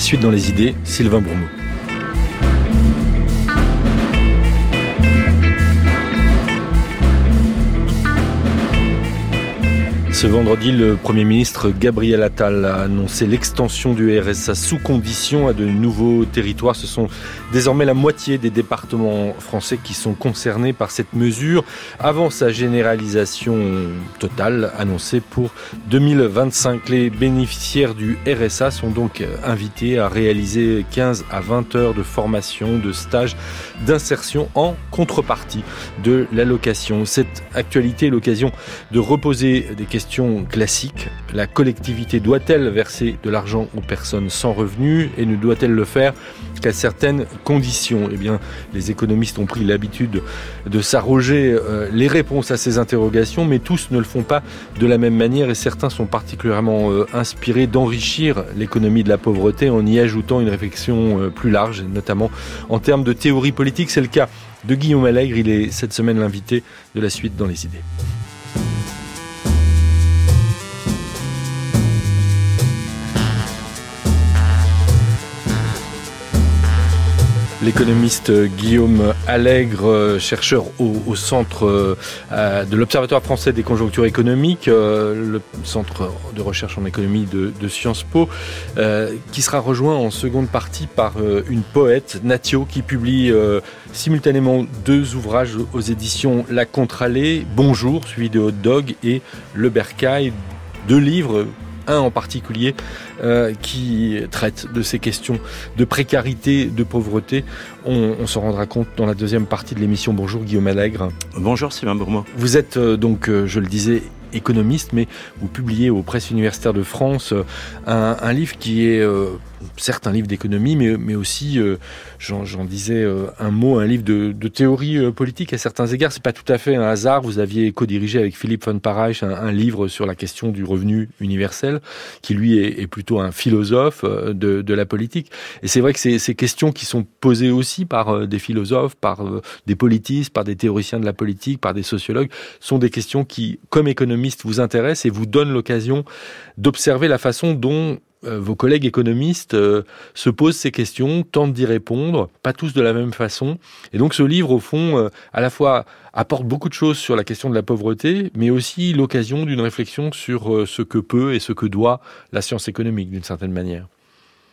Suite dans les idées, Sylvain Bourmeau. Ce vendredi, le Premier ministre Gabriel Attal a annoncé l'extension du RSA sous condition à de nouveaux territoires. Ce sont désormais la moitié des départements français qui sont concernés par cette mesure avant sa généralisation totale annoncée pour 2025. Les bénéficiaires du RSA sont donc invités à réaliser 15 à 20 heures de formation, de stage, d'insertion en contrepartie de l'allocation. Cette actualité est l'occasion de reposer des questions classique. La collectivité doit-elle verser de l'argent aux personnes sans revenus et ne doit-elle le faire qu'à certaines conditions? Eh bien, les économistes ont pris l'habitude de s'arroger euh, les réponses à ces interrogations, mais tous ne le font pas de la même manière et certains sont particulièrement euh, inspirés d'enrichir l'économie de la pauvreté en y ajoutant une réflexion euh, plus large, notamment en termes de théorie politique. C'est le cas de Guillaume Allègre. Il est cette semaine l'invité de la suite dans les idées. L'économiste Guillaume Allègre, chercheur au, centre euh, de l'Observatoire français des conjonctures économiques, euh, le centre de recherche en économie de, Sciences Po, euh, qui sera rejoint en seconde partie par une poète, Natio, qui publie simultanément deux ouvrages aux éditions La Contralée, Bonjour, suivi de Hot Dog, et Le Bercail, deux livres un en particulier euh, qui traite de ces questions de précarité, de pauvreté. On, on s'en rendra compte dans la deuxième partie de l'émission. Bonjour Guillaume Allègre. Bonjour Sylvain Bourmeau. Vous êtes euh, donc, euh, je le disais, économiste, mais vous publiez aux presses universitaires de France un, un livre qui est certes un livre d'économie, mais, mais aussi, euh, j'en disais euh, un mot, un livre de, de théorie euh, politique à certains égards. C'est pas tout à fait un hasard. Vous aviez co-dirigé avec Philippe von Parijs un, un, livre sur la question du revenu universel, qui lui est, est plutôt un philosophe de, de, la politique. Et c'est vrai que ces, ces, questions qui sont posées aussi par des philosophes, par des politistes, par des théoriciens de la politique, par des sociologues, sont des questions qui, comme économiste, vous intéressent et vous donnent l'occasion d'observer la façon dont euh, vos collègues économistes euh, se posent ces questions, tentent d'y répondre, pas tous de la même façon. Et donc ce livre, au fond, euh, à la fois apporte beaucoup de choses sur la question de la pauvreté, mais aussi l'occasion d'une réflexion sur ce que peut et ce que doit la science économique, d'une certaine manière.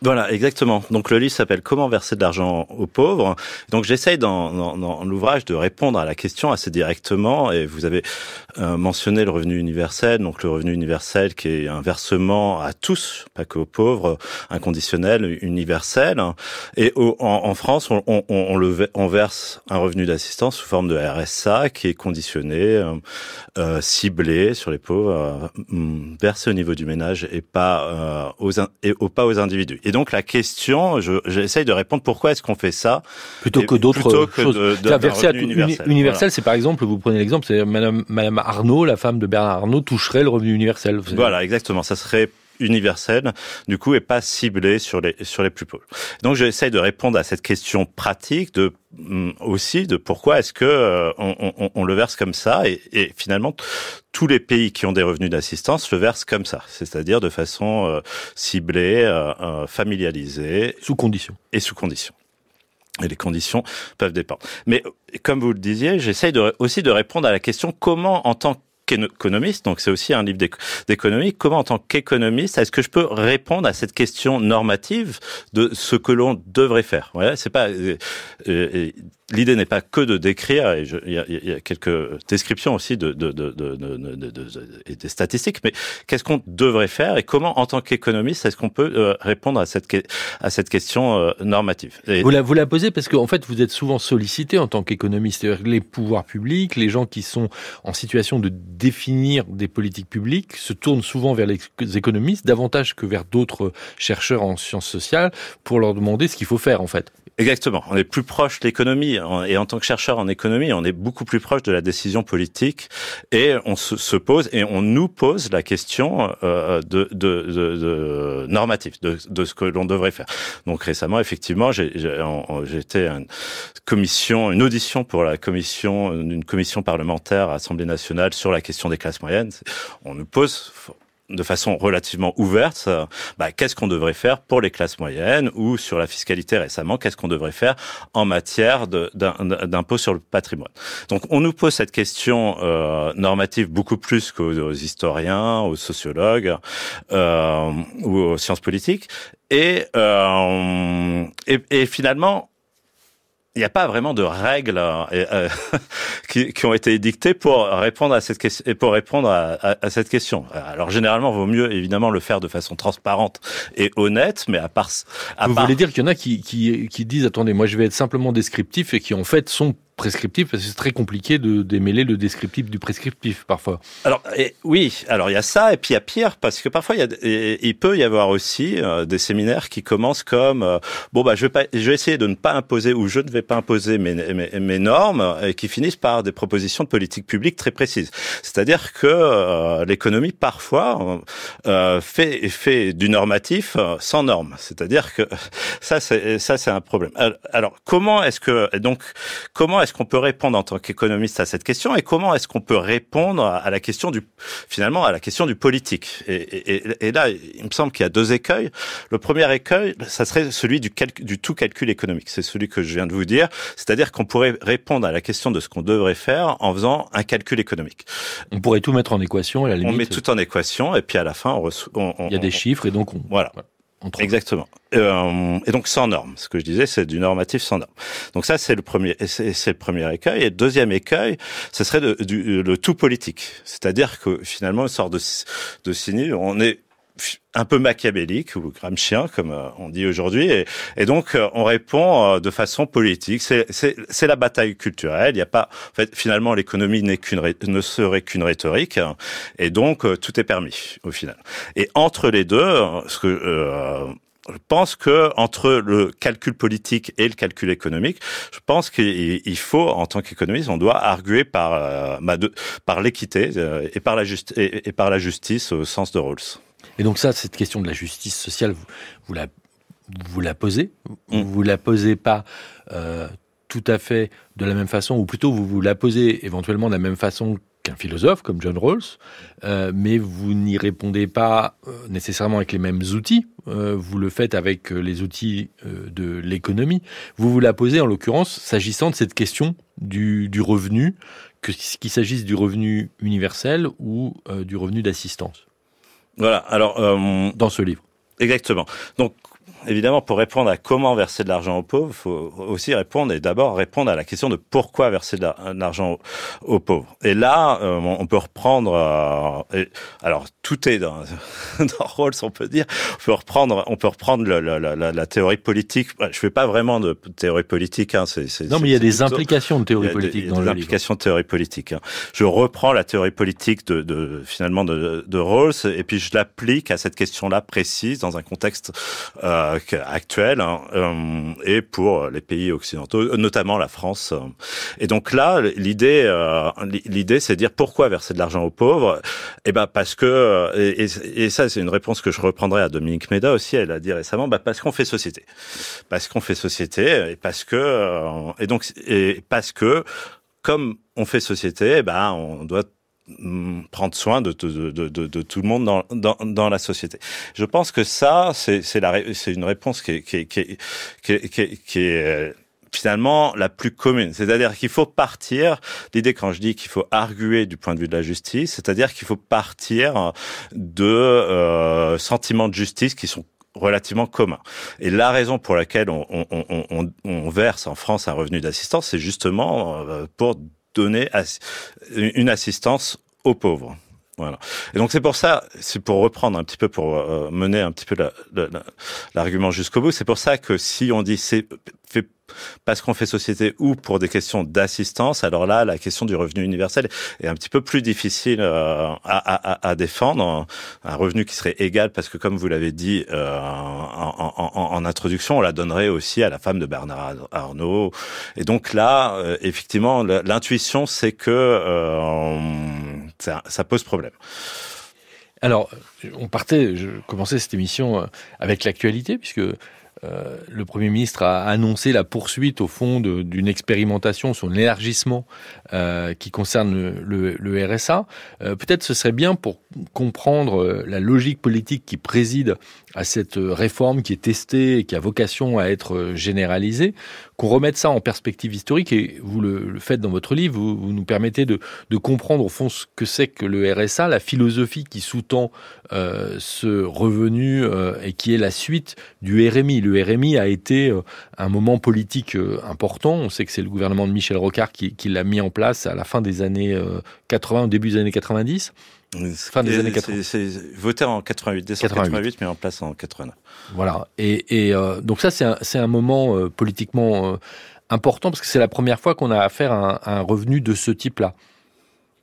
Voilà, exactement. Donc le livre s'appelle Comment verser de l'argent aux pauvres. Donc j'essaye dans, dans, l'ouvrage de répondre à la question assez directement. Et vous avez euh, mentionné le revenu universel. Donc le revenu universel qui est un versement à tous, pas qu'aux pauvres, inconditionnel, universel. Et en, en, France, on, on, on, le, on verse un revenu d'assistance sous forme de RSA qui est conditionné, euh, euh ciblé sur les pauvres, euh, versé au niveau du ménage et pas aux et pas aux individus. Et donc la question, j'essaye de répondre pourquoi est-ce qu'on fait ça plutôt que d'autres choses. De, de, universel, universel c'est par exemple, vous prenez l'exemple, c'est Madame, Madame Arnaud, la femme de Bernard Arnaud, toucherait le revenu universel. Voilà, exactement. Ça serait universel, du coup, et pas ciblé sur les sur les plus pauvres. Donc, j'essaye de répondre à cette question pratique de mm, aussi de pourquoi est-ce que euh, on, on, on, le verse comme ça et, et, finalement tous les pays qui ont des revenus d'assistance le versent comme ça, c'est-à-dire de façon euh, ciblée, euh, euh, familialisée, sous condition et sous condition. Et les conditions peuvent dépendre. Mais comme vous le disiez, j'essaye de, aussi de répondre à la question comment, en tant économiste, donc c'est aussi un livre d'économie. Comment, en tant qu'économiste, est-ce que je peux répondre à cette question normative de ce que l'on devrait faire? Voilà, c'est pas euh, euh, l'idée n'est pas que de décrire, et il, y a, il, y a, quelques descriptions aussi de, de, de, de et des statistiques, mais qu'est-ce qu'on devrait faire et comment, en tant qu'économiste, est-ce qu'on peut euh, répondre à cette, à cette question euh, normative et... vous, la, vous la posez parce qu'en en fait, vous êtes souvent sollicité en tant qu'économiste, les pouvoirs publics, les gens qui sont en situation de définir des politiques publiques se tournent souvent vers les économistes davantage que vers d'autres chercheurs en sciences sociales pour leur demander ce qu'il faut faire en fait. Exactement. On est plus proche de l'économie et en tant que chercheur en économie, on est beaucoup plus proche de la décision politique et on se, pose et on nous pose la question euh, de, de, de, ce que l'on devrait faire. Donc récemment, effectivement, été une commission, une audition pour la commission, une commission parlementaire à l'Assemblée nationale sur la question des classes moyennes. On nous pose de façon relativement ouverte, bah, qu'est-ce qu'on devrait faire pour les classes moyennes ou sur la fiscalité récemment, qu'est-ce qu'on devrait faire en matière d'impôt sur le patrimoine? Donc on nous pose cette question euh, normative beaucoup plus qu'aux historiens, aux sociologues euh, ou aux sciences politiques. Et, euh, finalement, il n'y a pas vraiment de règles euh, euh qui, qui, ont été édictées pour répondre à cette question pour répondre à, à, à, cette question. Alors généralement, vaut mieux évidemment le faire de façon transparente et honnête, mais à part. À Vous voulez dire qu'il y en a qui, qui, qui disent attendez, moi je vais être simplement descriptif et qui en fait sont prescriptif parce que c'est très compliqué de démêler le descriptif du prescriptif parfois. Alors et, oui, alors il y a ça et puis il y a pire parce que parfois il, y a, il peut y avoir aussi euh, des séminaires qui commencent comme euh, bon bah je vais pas, je vais essayer de ne pas imposer ou je ne vais pas imposer mes, mes, mes normes et qui finissent par des propositions de politique publique très précises. C'est-à-dire que euh, l'économie parfois fait fait du normatif sans normes. C'est-à-dire que ça c'est ça c'est un problème. Alors comment est-ce que donc comment est-ce qu'on peut répondre en tant qu'économiste à cette question et comment est-ce qu'on peut répondre à la question du finalement à la question du politique et, et, et là, il me semble qu'il y a deux écueils. Le premier écueil, ça serait celui du, du tout calcul économique. C'est celui que je viens de vous dire, c'est-à-dire qu'on pourrait répondre à la question de ce qu'on devrait faire en faisant un calcul économique. On pourrait tout mettre en équation à la limite. On met tout en équation et puis à la fin, on, on, on il y a des chiffres et donc on voilà. voilà. Exactement. Euh, et donc sans normes. Ce que je disais, c'est du normatif sans normes. Donc ça, c'est le premier, c'est le premier écueil. Et le deuxième écueil, ce serait du, le tout politique. C'est-à-dire que finalement, une sorte de, de signe, on est un peu machiavélique ou gramscien comme euh, on dit aujourd'hui. Et, donc euh, on répond euh, de façon politique. C'est la bataille culturelle. Il y a pas en fait finalement l'économie n'est qu'une ne serait qu'une rhétorique. Et donc tout est permis au final. Et entre les deux je pense que entre le calcul politique et le calcul économique, je pense qu'il faut, en tant qu'économiste, on doit arguer par, l'équité et par la justice au sens de Rawls. Et donc ça, cette question de la justice sociale, vous, vous la, vous la posez, mm. vous la posez pas euh, tout à fait de la même façon, ou plutôt vous vous la posez éventuellement de la même façon qu'un philosophe comme John Rawls, euh, mais vous n'y répondez pas euh, nécessairement avec les mêmes outils. Vous le faites avec les outils de l'économie. Vous vous la posez en l'occurrence s'agissant de cette question du, du revenu, qu'il s'agisse du revenu universel ou du revenu d'assistance. Voilà. Alors euh, dans ce livre. Exactement. Donc évidemment, pour répondre à comment verser de l'argent aux pauvres, il faut aussi répondre et d'abord répondre à la question de pourquoi verser de l'argent aux pauvres. Et là, euh, on peut reprendre. Euh, et, alors, tout est dans, dans Rawls, on peut dire. On peut reprendre, on peut reprendre la, la, la, la théorie politique. Je fais pas vraiment de théorie politique. Hein, non, mais il y a des plutôt, implications de théorie politique des, dans des le implications de théorie politique. Hein. Je reprends la théorie politique de, de finalement de, de Rawls et puis je l'applique à cette question-là précise dans un contexte. Euh, actuelle hein, euh, et pour les pays occidentaux, notamment la France. Et donc là, l'idée, euh, l'idée, c'est de dire pourquoi verser de l'argent aux pauvres? Eh ben parce que et, ça, c'est une réponse que je reprendrai à Dominique Méda aussi. Elle a dit récemment, bah parce qu'on fait société, parce qu'on fait société et parce que euh, et donc et parce que comme on fait société, ben on doit prendre soin de, tout le monde dans, la société. Je pense que ça, c'est une réponse qui est, qui est, qui est, qui est, qui est euh, finalement la plus commune. C'est-à-dire qu'il faut partir, l'idée quand je dis qu'il faut arguer du point de vue de la justice, c'est-à-dire qu'il faut partir de euh, sentiments de justice qui sont relativement communs. Et la raison pour laquelle on, on, on, on verse en France un revenu d'assistance, c'est justement euh, pour donner une assistance aux pauvres. Voilà. Et donc c'est pour ça, c'est pour reprendre un petit peu, pour euh, mener un petit peu l'argument la, la, jusqu'au bout, c'est pour ça que si on dit c'est fait parce qu'on fait société ou pour des questions d'assistance, alors là, la question du revenu universel est un petit peu plus difficile euh, à, à, à, défendre. Un revenu qui serait égal, parce que comme vous l'avez dit euh, en, en, en, introduction, on la donnerait aussi à la femme de Bernard Arnault. Et donc là, euh, effectivement, l'intuition, c'est que euh, ça, pose problème. Alors, on partait, je commençais cette émission avec l'actualité, puisque le Premier ministre a annoncé la poursuite au fond d'une expérimentation sur l'élargissement qui concerne le RSA. Peut-être ce serait bien pour comprendre la logique politique qui préside à cette réforme qui est testée et qui a vocation à être généralisée, qu'on remette ça en perspective historique et vous le, faites dans votre livre, vous, nous permettez de, comprendre au fond ce que c'est que le RSA, la philosophie qui sous-tend euh, ce revenu euh, et qui est la suite du RMI. Le RMI a été euh, un moment politique euh, important. On sait que c'est le gouvernement de Michel Rocard qui, qui l'a mis en place à la fin des années 80, au début des années 90. Fin des années 80. C'est voté en 88, décembre 88. mais en place en 89. Voilà. Et, et euh, donc ça, c'est un, un, moment euh, politiquement euh, important parce que c'est la première fois qu'on a affaire à un, un revenu de ce type-là.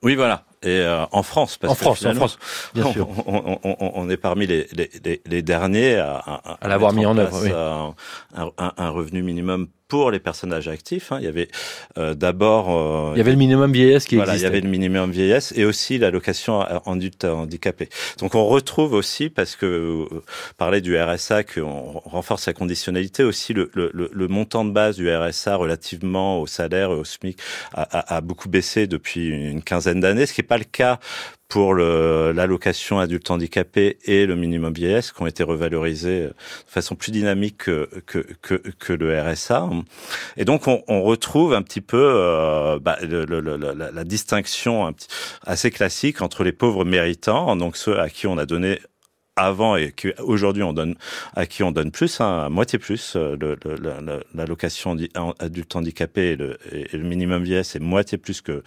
Oui, voilà. Et en France, parce en France, en France, bien sûr. On, on, on, est parmi les, les, les derniers à, à, à l'avoir mis en, œuvre. Oui. Un, un, revenu minimum pour les personnages actifs. Hein. Il y avait euh, d'abord... Euh, il y avait le minimum vieillesse qui voilà, existait. il y avait le minimum vieillesse et aussi l'allocation adulte handicapé. Donc on retrouve aussi, parce que euh, parler du RSA, qu'on renforce la conditionnalité, aussi le, le, le, montant de base du RSA relativement au salaire et au SMIC a, a, a beaucoup baissé depuis une quinzaine d'années, ce qui n'est pas le cas pour l'allocation adulte handicapé et le minimum vieillesse qui ont été revalorisés de façon plus dynamique que, que, que, que le RSA. Et donc on, on retrouve un petit peu euh, bah, le, le, la, la, distinction assez classique entre les pauvres méritants, donc ceux à qui on a donné avant et qu'aujourd'hui on donne à qui on donne plus, hein, à moitié plus, euh, l'allocation adulte handicapé et le, et le minimum vieillesse est moitié plus que,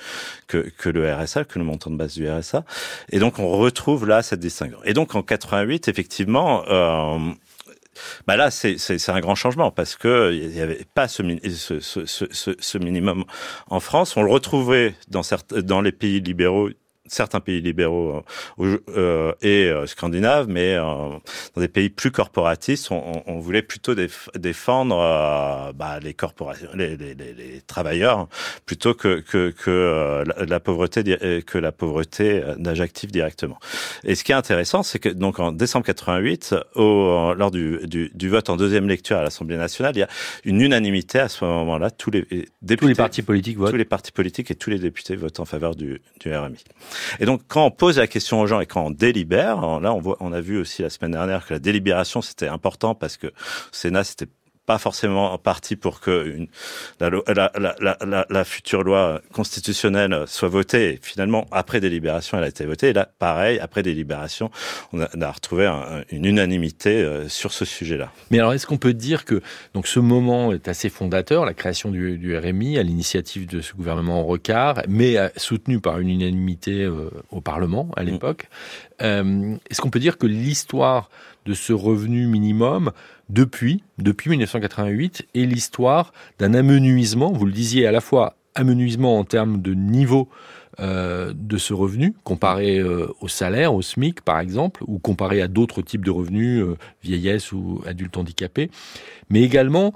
que, que le RSA, que le montant de base du RSA. Et donc on retrouve là cette distinction. Et donc en 88, effectivement, euh, bah là, c'est un grand changement parce que il n'y avait pas ce, ce, ce, ce, minimum en France. On le retrouvait dans, certains, dans les pays libéraux certains pays libéraux euh, euh, et euh, scandinaves, mais dans des pays plus corporatistes, on, on voulait plutôt défendre bah, les corporations, les, les, les, travailleurs, plutôt que, que, que la, pauvreté que la pauvreté d'âge actif directement. Et ce qui est intéressant, c'est que donc en décembre 88, au, lors du, du, du, vote en deuxième lecture à l'Assemblée nationale, il y a une unanimité à ce moment-là. Tous les députés, tous les partis politiques votent. Tous les partis politiques et tous les députés votent en faveur du, du RMI. Et donc, quand on pose la question aux gens et quand on délibère, là, on voit, on a vu aussi la semaine dernière que la délibération c'était important parce que Sénat c'était pas forcément parti pour que une, la, la, la, la, future loi constitutionnelle soit votée. Finalement, après délibération, elle a été votée. Et là, pareil, après délibération, on a, on a retrouvé un, une unanimité euh, sur ce sujet-là. Mais alors, est-ce qu'on peut dire que donc ce moment est assez fondateur, la création du, du RMI à l'initiative de ce gouvernement en recard, mais soutenu par une unanimité euh, au Parlement à mm. l'époque. Euh, est-ce qu'on peut dire que l'histoire de ce revenu minimum depuis, depuis 1988, est l'histoire d'un amenuisement, vous le disiez à la fois amenuisement en termes de niveau euh, de ce revenu, comparé euh, au salaire, au SMIC par exemple, ou comparé à d'autres types de revenus, euh, vieillesse ou adultes handicapés, mais également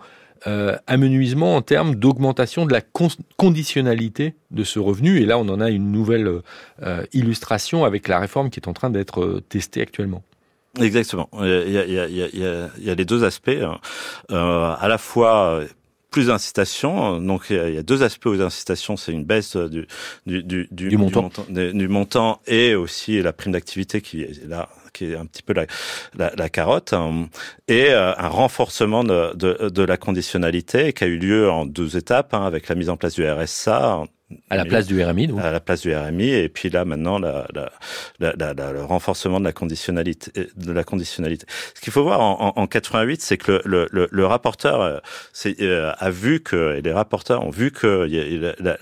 amenuisement en termes d'augmentation de la con conditionnalité de ce revenu. Et là, on en a une nouvelle illustration avec la réforme qui est en train d'être testée actuellement. Exactement. Il y a, il y a, il y a, il y a les deux aspects. Hein. Euh, à la fois plus d'incitation. Donc il y a deux aspects aux incitations, c'est une baisse du du, du, du, du montant. Du, du montant et aussi la prime d'activité qui est là qui est un petit peu la, la, la carotte, hein, et euh, un renforcement de, de, de, la conditionnalité qui a eu lieu en deux étapes, hein, avec la mise en place du RSA à la place du RMI, donc. À la place du RMI, et puis là maintenant la, la, la, le renforcement de la conditionnalité. De la conditionnalité. Ce qu'il faut voir en, en, 88, c'est que le, le, le rapporteur euh, euh, a vu que et les rapporteurs ont vu que la,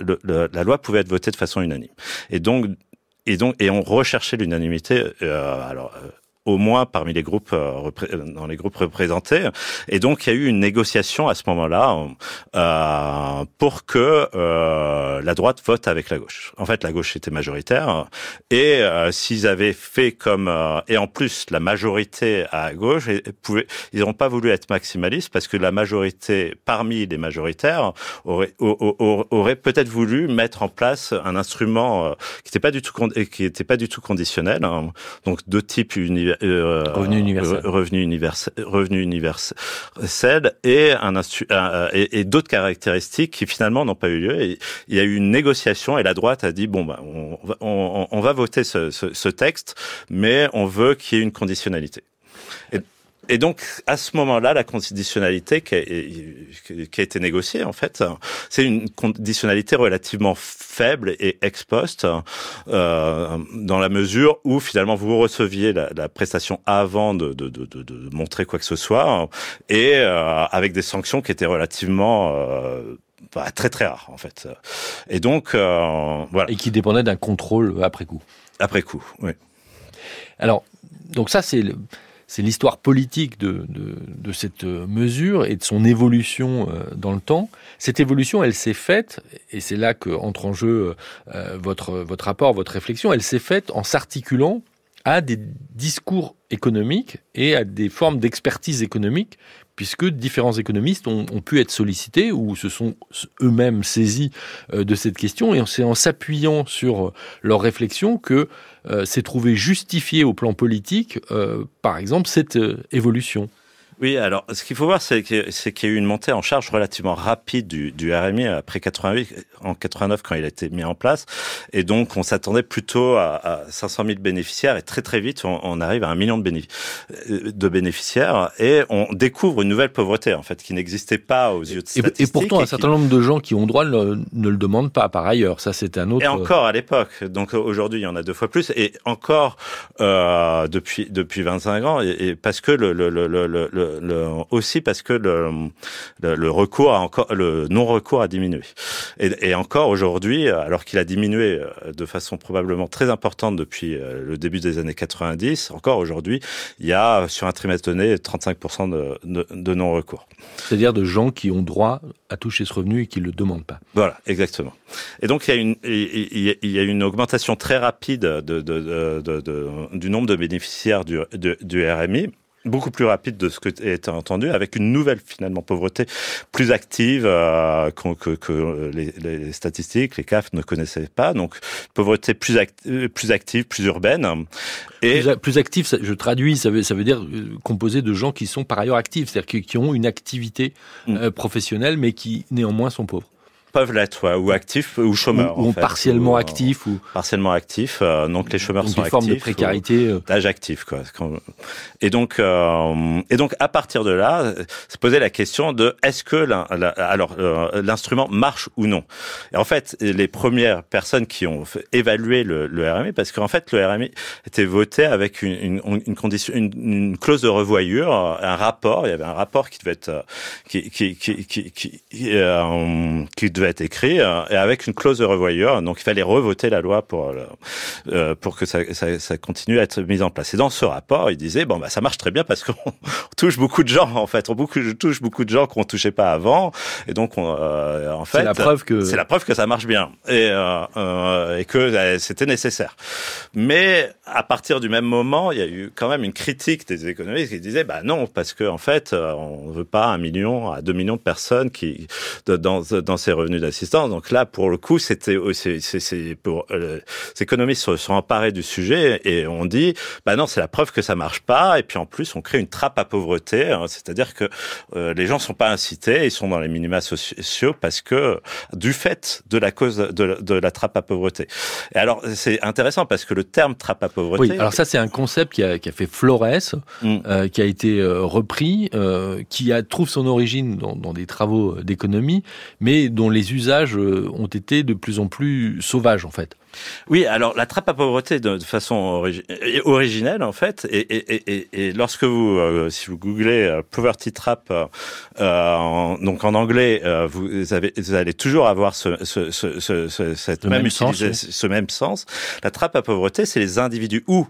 la, loi pouvait être votée de façon unanime. Et donc et donc et on recherchait l'unanimité. Euh, alors euh, au moins parmi les groupes euh, dans les groupes représentés. Et donc il y a eu une négociation à ce moment-là euh, pour que euh, la droite vote avec la gauche. En fait, la gauche était majoritaire et euh, s'ils avaient fait comme euh, et en plus la majorité à gauche, ils n'ont pas voulu être maximalistes parce que la majorité parmi les majoritaires aurait peut-être voulu mettre en place un instrument qui n'était pas du tout qui n'était pas du tout conditionnel, hein, donc de type euh, revenu universel, revenu universel, revenu universel et un et, et d'autres caractéristiques qui finalement n'ont pas eu lieu. Et il y a eu une négociation et la droite a dit bon ben on, on, on va voter ce, ce, ce texte, mais on veut qu'il y ait une conditionnalité. Et, donc, à ce moment-là, la conditionnalité qui a, qui a, été négociée, en fait, c'est une conditionnalité relativement faible et ex post, euh, dans la mesure où finalement vous receviez la, la prestation avant de, de, de, de, montrer quoi que ce soit, et euh, avec des sanctions qui étaient relativement euh, bah, très très rares en fait. Et donc euh, voilà. Et qui dépendaient d'un contrôle après coup. Après coup, oui. Alors, donc ça c'est le c'est l'histoire politique de, de, cette mesure et de son évolution euh, dans le temps. Cette évolution, elle s'est faite, et c'est là que entre en jeu euh, votre, votre rapport, votre réflexion, elle s'est faite en s'articulant à des discours économiques et à des formes d'expertise économique puisque différents économistes ont, pu être sollicités ou se sont eux-mêmes saisis euh, de cette question, et c'est en s'appuyant sur euh, leurs réflexions que euh, s'est trouvé justifié au plan politique, par exemple, cette évolution. Oui, alors ce qu'il faut voir, c'est qu'il y a eu une montée en charge relativement rapide du, du, RMI après 88, en 89 quand il a été mis en place, et donc on s'attendait plutôt à, à, 500 000 bénéficiaires, et très très vite on, on arrive à un million de, bénéfic de, bénéficiaires, et on découvre une nouvelle pauvreté en fait qui n'existait pas aux yeux de statistiques. Et, et pourtant, un certain nombre de gens qui ont droit ne, ne le demandent pas par ailleurs. Ça, c'est un autre. Et encore à l'époque. Donc aujourd'hui, il y en a deux fois plus, et encore euh, depuis depuis 25 ans, et, et parce que le, le, le, le le, aussi parce que le, le, recours a encore le non recours a diminué. Et, et encore aujourd'hui alors qu'il a diminué euh, de façon probablement très importante depuis euh, le début des années 90 encore aujourd'hui il y a sur un trimestre donné 35% de, de, de non recours c'est-à-dire de gens qui ont droit à toucher ce revenu et qui le demandent pas. Voilà exactement. Et donc il y a une il y a une augmentation très rapide de, de, de, de du nombre de bénéficiaires du, du RMI beaucoup plus rapide de ce que était entendu, avec une nouvelle finalement pauvreté plus active euh, que, que les, les, statistiques, les CAF ne connaissaient pas. Donc pauvreté plus, plus active, plus urbaine. Et plus, plus active, je traduis, ça veut, ça veut dire euh, composé de gens qui sont par ailleurs actifs, c'est-à-dire qui, qui, ont une activité euh, professionnelle, mais qui néanmoins sont pauvres peuvent l'être, ouais, ou actifs ou chômeurs. Ou, ou en fait, partiellement ou, actifs. Ou... Partiellement actifs. Euh, donc les chômeurs donc sont des actifs. formes de précarité. Euh. D'âge actif, quoi. Et donc, euh, et donc à partir de là, se poser la question de est-ce que la, la, alors euh, l'instrument marche ou non? Et en fait, les premières personnes qui ont évalué le, le RMI, parce qu'en fait le RMI était voté avec une, une, une condition, une, une, clause de revoyure, un rapport. Il y avait un rapport qui devait être qui qui qui qui, qui, euh, qui devait être écrit euh, et avec une clause de revoyure. Donc il fallait revoter la loi pour euh, pour que ça, ça, ça, continue à être mis en place. Et dans ce rapport, il disait bon bah ça marche très bien parce qu'on touche beaucoup de gens en fait, on beaucoup, touche beaucoup de gens qu'on touchait pas avant. Et donc on, euh, en fait c'est la preuve que c'est la preuve que ça marche bien et euh, euh, et que euh, c'était nécessaire. Mais à partir du même moment, il y a eu quand même une critique des économistes qui disaient bah non parce que en fait on veut pas un million à deux millions de personnes qui dans dans ces revenus d'assistance. Donc là, pour le coup, c'était c'est pour euh, les économistes se sont emparés du sujet et on dit bah non, c'est la preuve que ça marche pas. Et puis en plus, on crée une trappe à pauvreté, hein, c'est-à-dire que euh, les gens sont pas incités, ils sont dans les minima sociaux parce que du fait de la cause de, de la trappe à pauvreté. Et alors c'est intéressant parce que le terme trappe à pauvreté. Oui, alors ça c'est un concept qui a, qui a fait Flores, mm. euh, qui a été euh, repris, euh, qui a trouve son origine dans, dans des travaux d'économie, mais dont les usages euh, ont été de plus en plus sauvages en fait. Oui, alors la trappe à pauvreté de, façon origi originelle en fait, et, et, et, et lorsque vous, euh, si vous googlez euh, poverty trap, euh, en, donc en anglais, euh, vous, avez, vous allez toujours avoir ce, ce, ce, ce cette même, même sens, ce même sens. La trappe à pauvreté, c'est les individus ou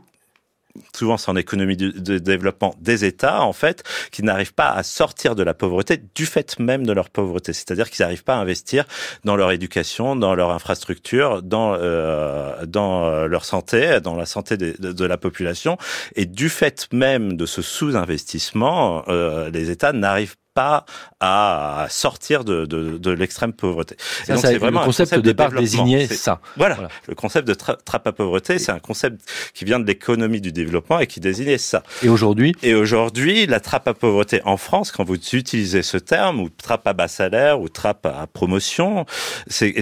souvent c'est en économie de, développement des États, en fait, qui n'arrivent pas à sortir de la pauvreté du fait même de leur pauvreté. C'est-à-dire qu'ils n'arrivent pas à investir dans leur éducation, dans leur infrastructure, dans, euh, dans euh, leur santé, dans la santé de, de, de, la population. Et du fait même de ce sous-investissement, euh, les États n'arrivent pas à sortir de, de, de l'extrême pauvreté. Ça, donc, c'est vraiment le concept, concept de départ désignait ça. Voilà, voilà, le concept de tra trappe à pauvreté, c'est un concept qui vient de l'économie du développement et qui désignait ça. Et aujourd'hui Et aujourd'hui, la trappe à pauvreté en France, quand vous utilisez ce terme, ou trappe à bas salaire, ou trappe à promotion, c'est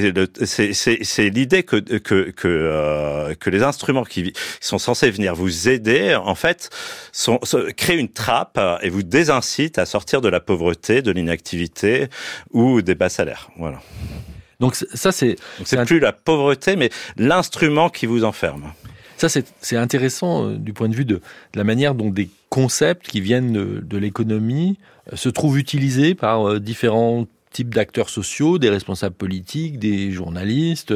l'idée que que que, euh, que les instruments qui sont censés venir vous aider, en fait, sont, créent une trappe et vous désincitent à sortir de la pauvreté, de l'inactivité ou des bas salaires. Voilà. Donc ça, c'est... C'est plus la pauvreté, mais l'instrument qui vous enferme. Ça, c'est intéressant euh, du point de vue de, de, la manière dont des concepts qui viennent de, de l'économie euh, se trouvent utilisés par euh, différents types d'acteurs sociaux, des responsables politiques, des journalistes,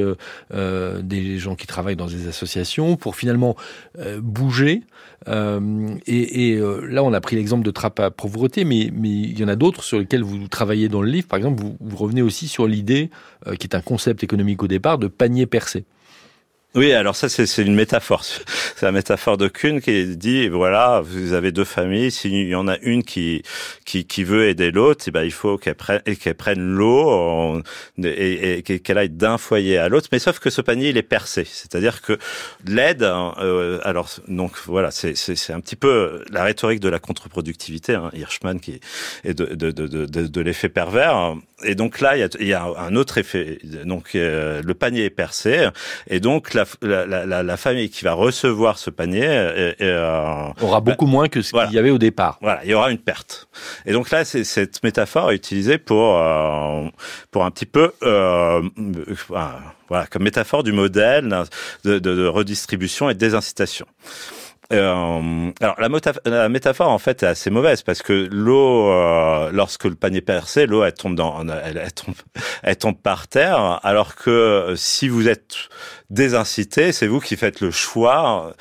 euh, des gens qui travaillent dans des associations, pour finalement euh, bouger. Euh, et, et là, on a pris l'exemple de trappe à pauvreté, mais, mais il y en a d'autres sur lesquels vous travaillez dans le livre. Par exemple, vous, vous revenez aussi sur l'idée, qui est un concept économique au départ, de panier percé. Oui, alors ça c'est une métaphore. C'est la métaphore de Kuhn qui dit voilà, vous avez deux familles, s'il y en a une qui qui, qui veut aider l'autre, eh ben il faut qu'elle prenne qu'elle prenne l'eau et, qu'elle aille d'un foyer à l'autre. Mais sauf que ce panier il est percé, c'est-à-dire que l'aide, hein, euh, alors donc voilà, c'est c'est un petit peu la rhétorique de la contre-productivité, hein, Hirschman qui est de de de de, de, de l'effet pervers. Et donc là il y a, il y a un autre effet. Donc euh, le panier est percé et donc la la, la, la, famille qui va recevoir ce panier euh, euh, aura beaucoup moins que ce qu'il y avait au départ. Voilà, il y aura une perte. Et donc là, c'est cette métaphore est utilisée pour euh, pour un petit peu euh, voilà comme métaphore du modèle de, de, de redistribution et de désincitation. Euh, alors la, métaphore en fait est assez mauvaise parce que l'eau, euh, lorsque le panier est percé, l'eau elle tombe dans, elle, elle, tombe, elle tombe par terre, alors que euh, si vous êtes désincité, c'est vous qui faites le choix.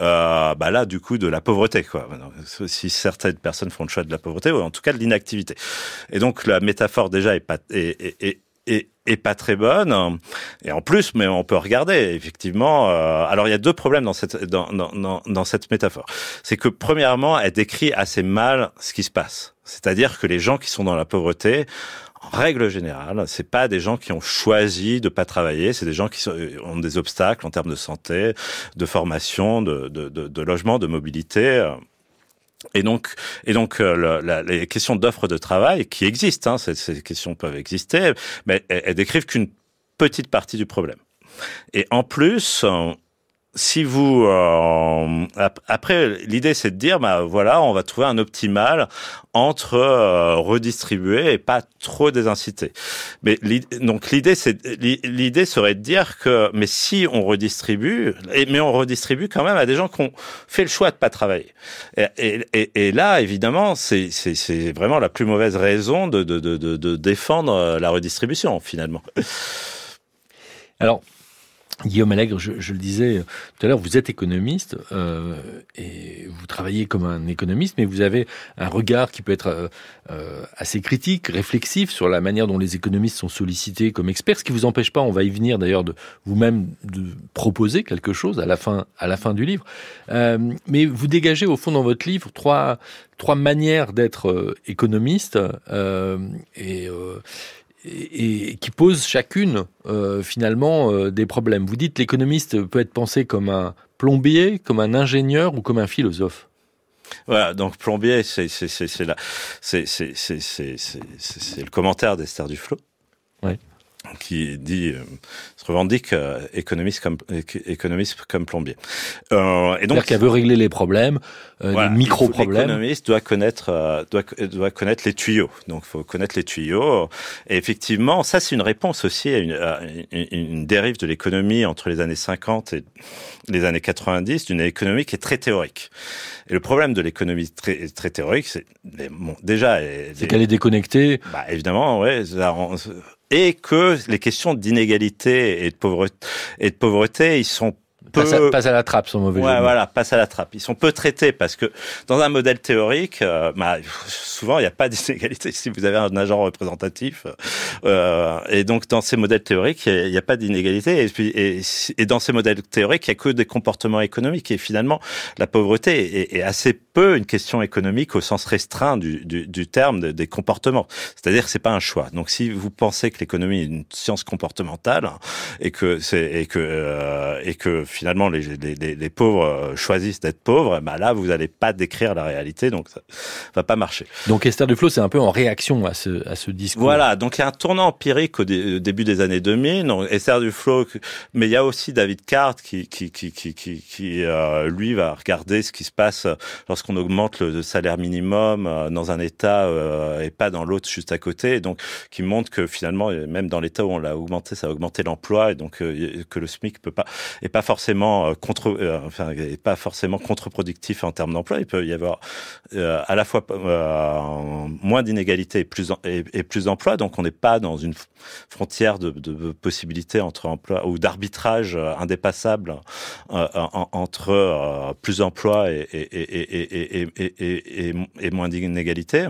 Euh, bah là, du coup, de la pauvreté, quoi. Si certaines personnes font le choix de la pauvreté, ou en tout cas de l'inactivité. Et donc, la métaphore déjà est pas est, est, est, est pas très bonne. Et en plus, mais on peut regarder effectivement. Euh, alors il y a deux problèmes dans cette dans, dans, dans cette métaphore. C'est que premièrement, elle décrit assez mal ce qui se passe. C'est-à-dire que les gens qui sont dans la pauvreté, en règle générale, c'est pas des gens qui ont choisi de pas travailler, c'est des gens qui ont des obstacles en termes de santé, de formation, de, de, de, de logement, de mobilité. Et donc, et donc euh, les questions d'offres de travail qui existent, hein, ces, questions peuvent exister, mais elles, elles décrivent qu'une petite partie du problème. Et en plus, si vous euh, après l'idée c'est de dire bah voilà on va trouver un optimal entre euh, redistribuer et pas trop désinciter. Mais donc l'idée c'est l'idée serait de dire que mais si on redistribue mais on redistribue quand même à des gens qui ont fait le choix de pas travailler. Et, et, là évidemment c'est c'est vraiment la plus mauvaise raison de de, de, de défendre la redistribution finalement. Alors Guillaume Allègre, je, je, le disais tout à l'heure, vous êtes économiste euh, et vous travaillez comme un économiste, mais vous avez un regard qui peut être euh, euh, assez critique, réflexif sur la manière dont les économistes sont sollicités comme experts, ce qui vous empêche pas, on va y venir d'ailleurs, de vous-même de proposer quelque chose à la fin, à la fin du livre. Euh, mais vous dégagez au fond dans votre livre trois trois manières d'être euh, économiste euh, et, qui posent chacune euh, finalement euh, des problèmes. Vous dites l'économiste peut être pensé comme un plombier, comme un ingénieur ou comme un philosophe. Voilà, donc plombier, c'est c'est c'est le commentaire d'Esther Duflo. Ouais qui dit euh, se revendique euh, économiste comme économiste comme plombier. Euh, et donc qu'elle veut régler les problèmes, euh, voilà, les micro problèmes. L'économiste doit connaître euh, doit doit connaître les tuyaux. Donc faut connaître les tuyaux. Et effectivement, ça c'est une réponse aussi à une, à une, dérive de l'économie entre les années 50 et les années 90 d'une économie qui est très théorique. Et le problème de l'économie très, très théorique, c'est bon, déjà c'est qu'elle est déconnectée. Bah évidemment, ouais et que les questions d'inégalité et de pauvreté, ils sont peu... Passe à, la trappe, son mauvais ouais, voilà, passe à la trappe. Ils sont peu traités parce que dans un modèle théorique, euh, bah, souvent il n'y a pas d'inégalité si vous avez un agent représentatif. Euh, et donc dans ces modèles théoriques, il n'y a, pas d'inégalité. Et, puis, et, dans ces modèles théoriques, il n'y a que des comportements économiques. Et finalement, la pauvreté est, est, assez peu une question économique au sens restreint du, du, du terme des comportements. C'est-à-dire que c'est pas un choix. Donc si vous pensez que l'économie est une science comportementale et que c'est et que euh, et que finalement les, les, les pauvres euh, choisissent d'être pauvres, bah là vous n'allez pas décrire la réalité, donc ça va pas marcher. Donc Esther Duflo, c'est un peu en réaction à ce, à ce discours. Voilà, donc il y a un tournant empirique au, début des années 2000. Donc Esther Duflo, mais il y a aussi David Card qui qui qui qui qui, qui euh, lui va regarder ce qui se passe lorsqu'on augmente le, salaire minimum euh, dans un État et pas dans l'autre juste à côté, et donc qui montre que finalement même dans l'État où on l'a augmenté, ça a augmenté l'emploi et donc que le SMIC peut pas est pas forcément forcément euh, contre, euh, enfin, pas forcément contre-productif en termes d'emploi. Il peut y avoir euh, à la fois moins d'inégalités et plus et, plus d'emplois. Donc on n'est pas dans une frontière de, de possibilités entre emploi ou d'arbitrage indépassable entre plus d'emplois et, et, et, et, moins d'inégalités.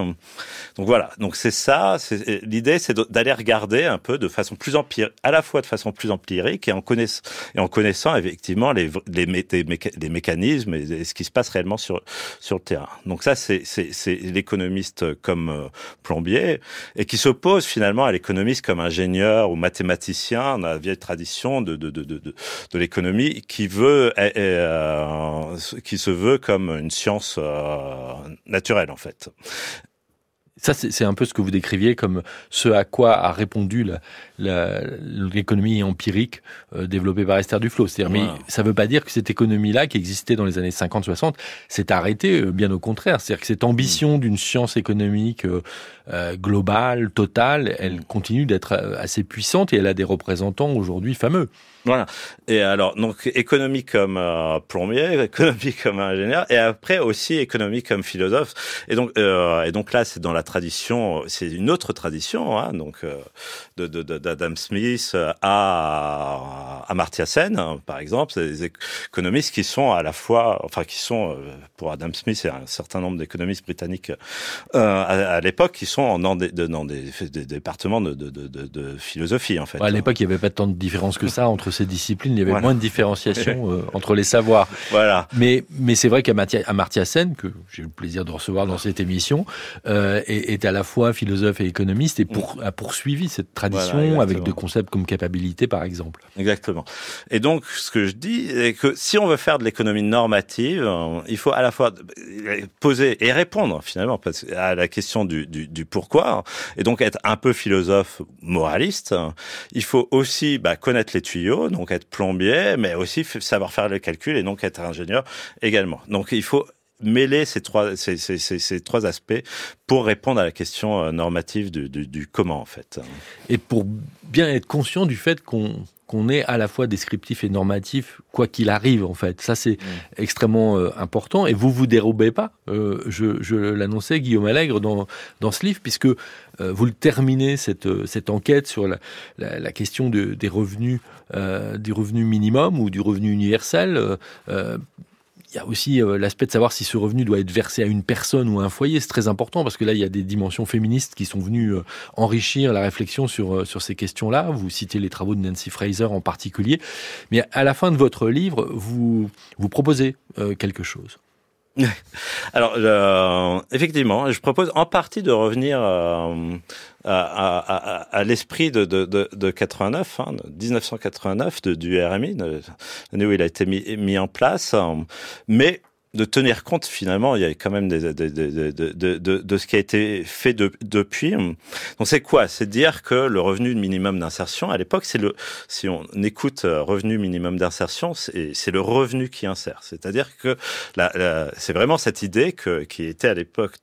Donc voilà. Donc c'est ça. L'idée, c'est d'aller regarder un peu de façon plus empirique, à la fois de façon plus empirique et en connaissant, et en connaissant effectivement les, mécanismes et ce qui se passe réellement sur, sur le terrain. Donc ça, c'est l'économiste comme euh, plombier et qui s'oppose finalement à l'économiste comme ingénieur ou mathématicien dans la vieille tradition de, de, de, de, de l'économie qui veut, euh, qui se veut comme une science euh, naturelle en fait. Ça, c'est un peu ce que vous décriviez comme ce à quoi a répondu l'économie empirique euh, développée par Esther Duflo. C'est-à-dire, mais ça ne veut pas dire que cette économie-là, qui existait dans les années 50-60, s'est arrêtée, euh, bien au contraire. C'est-à-dire que cette ambition mm. d'une science économique euh, globale, totale, elle mm. continue d'être assez puissante et elle a des représentants aujourd'hui fameux. Voilà. Et alors, donc, économie comme euh, plombier, économie comme ingénieur, et après aussi économie comme philosophe. Et donc, euh, là, c'est dans la tradition, c'est une autre tradition, hein, donc euh, d'Adam Smith à Amartya Sen, hein, par exemple, c'est des économistes qui sont à la fois, enfin, qui sont pour Adam Smith et un certain nombre d'économistes britanniques à, l'époque, qui sont dans des, départements de, philosophie, en fait. à l'époque, il n'y avait pas tant de différence que ça entre ces disciplines, il y avait moins de différenciation euh, entre les savoirs. Voilà. Mais, mais c'est vrai qu'Amartya Sen, que j'ai eu le plaisir de recevoir dans cette émission, euh, est, est, à la fois philosophe et économiste et pour, mm. a poursuivi cette tradition avec des concepts comme capacité, par exemple. Exactement. Et donc, ce que je dis, c'est que si on veut faire de l'économie normative, euh, il faut à la fois poser et répondre finalement à la question du, du, du pourquoi, et donc être un peu philosophe moraliste. Il faut aussi bah, connaître les tuyaux donc être plombier, mais aussi savoir faire le calcul et donc être ingénieur également. Donc il faut mêler ces trois, ces, ces, ces, trois aspects pour répondre à la question euh, normative du, du, du comment en fait. Et pour bien être conscient du fait qu'on qu'on est à la fois descriptif et normatif, quoi qu'il arrive en fait. Ça c'est mm. extrêmement euh, important et vous vous dérobez pas. Euh, je, je l'annonçais Guillaume Allègre dans dans ce livre puisque euh, vous le terminez cette cette enquête sur la, la, la question de, des revenus du revenu minimum ou du revenu universel il y a aussi euh, l'aspect de savoir si ce revenu doit être versé à une personne ou à un foyer. C'est très important parce que là, il y a des dimensions féministes qui sont venues euh, enrichir la réflexion sur, euh, sur ces questions-là. Vous citez les travaux de Nancy Fraser en particulier. Mais à la fin de votre livre, vous, vous proposez quelque chose. Alors, euh, effectivement, je propose en partie de revenir euh, à, l'esprit de, de, de, de 89, hein, 1989, de, du RMI, l'année où il a été mis, en place, mais de tenir compte finalement, il y a quand même de, ce qui a été fait depuis. Donc c'est quoi? C'est dire que le revenu minimum d'insertion, à l'époque, si on écoute euh, revenu minimum d'insertion, c'est le revenu qui insère. C'est-à-dire que c'est vraiment cette idée qui était à l'époque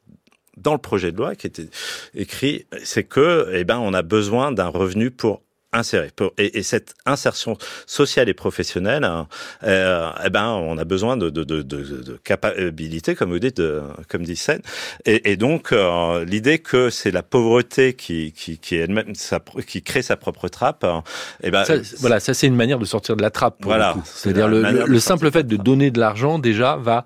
dans le projet de loi qui était écrit, c'est que, eh ben, on a besoin d'un revenu pour insérer. Et, cette insertion sociale et professionnelle, hein, euh, eh ben, on a besoin de, de, de, de, capacité, comme vous dites, comme dit Sen. Et, et donc, euh, l'idée que c'est la pauvreté qui, qui, qui, elle-même, qui crée sa propre trappe, hein, eh ben, voilà, ça c'est une manière de sortir de la trappe. Voilà. C'est-à-dire le, le, simple fait de donner de l'argent déjà va,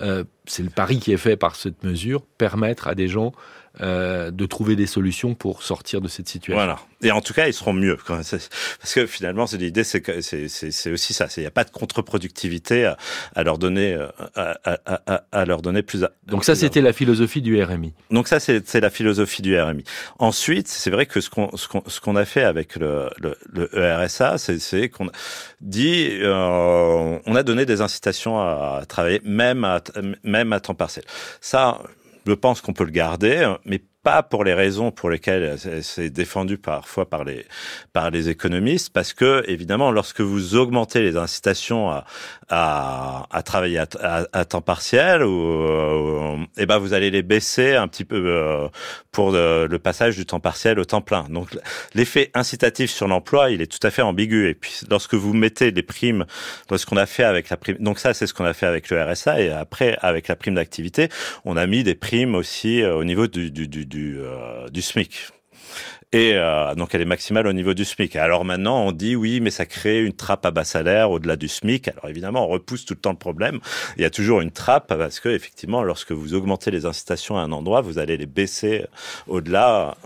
euh, c'est le pari qui est fait par cette mesure, permettre à des gens euh, de trouver des solutions pour sortir de cette situation. Voilà. Et en tout cas, ils seront mieux. Parce que finalement, c'est l'idée, c'est que c'est aussi ça. Il n'y a pas de contre-productivité à, à, leur donner, euh, à, à, à, leur donner plus. Donc ça, c'était la philosophie du RMI. Donc ça, c'est la philosophie du RMI. Ensuite, c'est vrai que ce qu'on ce qu'on a fait avec le, le, le ERSA, c'est qu'on dit, euh, on a donné des incitations à travailler même à même à temps partiel. Ça je pense qu'on peut le garder, mais pas pour les raisons pour lesquelles c'est défendu parfois par les par les économistes, parce que évidemment, lorsque vous augmentez les incitations à à, à travailler à, temps partiel, ou, eh ben vous allez les baisser un petit peu euh, pour le, passage du temps partiel au temps plein. Donc l'effet incitatif sur l'emploi, il est tout à fait ambigu. Et puis lorsque vous mettez les primes, ce qu'on a fait avec la prime, donc ça c'est ce qu'on a fait avec le RSA, et après avec la prime d'activité, on a mis des primes aussi euh, au niveau du, du, du du, euh, du SMIC. Et euh, donc elle est maximale au niveau du SMIC. Alors maintenant on dit oui, mais ça crée une trappe à bas salaire au-delà du SMIC. Alors évidemment on repousse tout le temps le problème. Il y a toujours une trappe parce que effectivement lorsque vous augmentez les incitations à un endroit, vous allez les baisser au-delà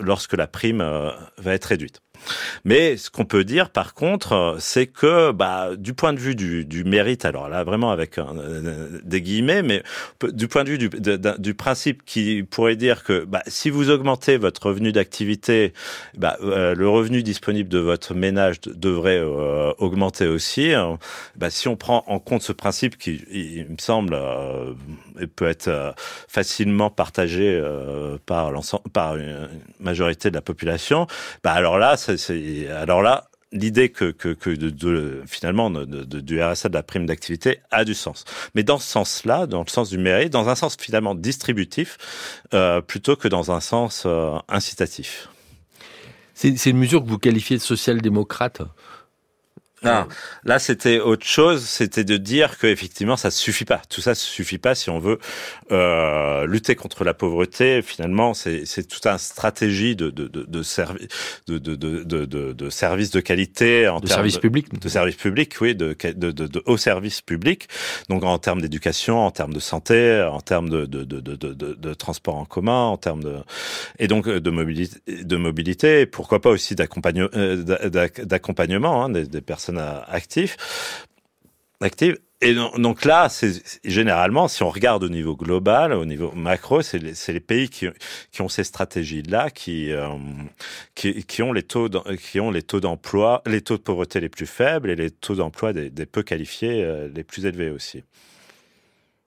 lorsque la prime euh, va être réduite. Mais ce qu'on peut dire, par contre, c'est que, bah, du point de vue du, du mérite, alors là, vraiment avec euh, des guillemets, mais du point de vue du, du principe qui pourrait dire que, bah, si vous augmentez votre revenu d'activité, bah, euh, le revenu disponible de votre ménage devrait euh, augmenter aussi. Hein. Bah, si on prend en compte ce principe qui, il, me semble, peut être facilement partagé par l'ensemble, par une majorité de la population, bah, alors là, alors là, l'idée que, finalement du RSA de la prime d'activité a du sens. Mais dans ce sens-là, dans le sens du mérite, dans un sens finalement distributif, euh, plutôt que dans un sens euh, incitatif. C'est une mesure que vous qualifiez de social-démocrate? Non, là c'était autre chose, c'était de dire que effectivement ça suffit pas. Tout ça suffit pas si on veut euh, lutter contre la pauvreté. Finalement, c'est c'est toute une stratégie de de de de, servi de, de, de, de, de services de qualité en de services publics, de services publics, oui, de de de, de hauts services publics. Donc en termes d'éducation, en termes de santé, en termes de de de de de, transport en commun, en termes de et donc de mobilité de mobilité. Pourquoi pas aussi d'accompagnement euh, d'accompagnement hein, des, des personnes actifs. Active. Et donc là, généralement, si on regarde au niveau global, au niveau macro, c'est les, pays qui, ont ces stratégies-là, qui, euh, qui, ont les taux, qui les d'emploi, les taux de pauvreté les plus faibles et les taux d'emploi des, peu qualifiés euh, les plus élevés aussi.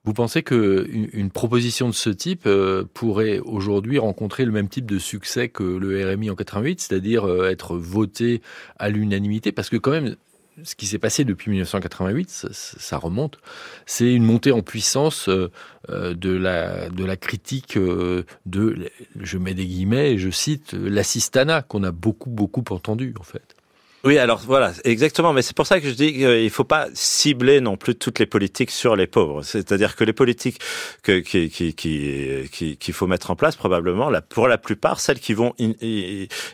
Vous pensez qu'une une proposition de ce type euh, pourrait aujourd'hui rencontrer le même type de succès que le RMI en 88, c'est-à-dire être voté à l'unanimité? Parce que quand même, ce qui s'est passé depuis 1988, ça, remonte, c'est une montée en puissance euh, euh, de, la, de la critique euh, de, je mets des guillemets, je cite, l'assistanat, qu'on a beaucoup, beaucoup entendu en fait. Oui, alors voilà, exactement. Mais c'est pour ça que je dis qu'il ne faut pas cibler non plus toutes les politiques sur les pauvres. C'est-à-dire que les politiques que, qui, qui, qui, qu'il faut mettre en place, probablement, pour la plupart, celles qui vont in,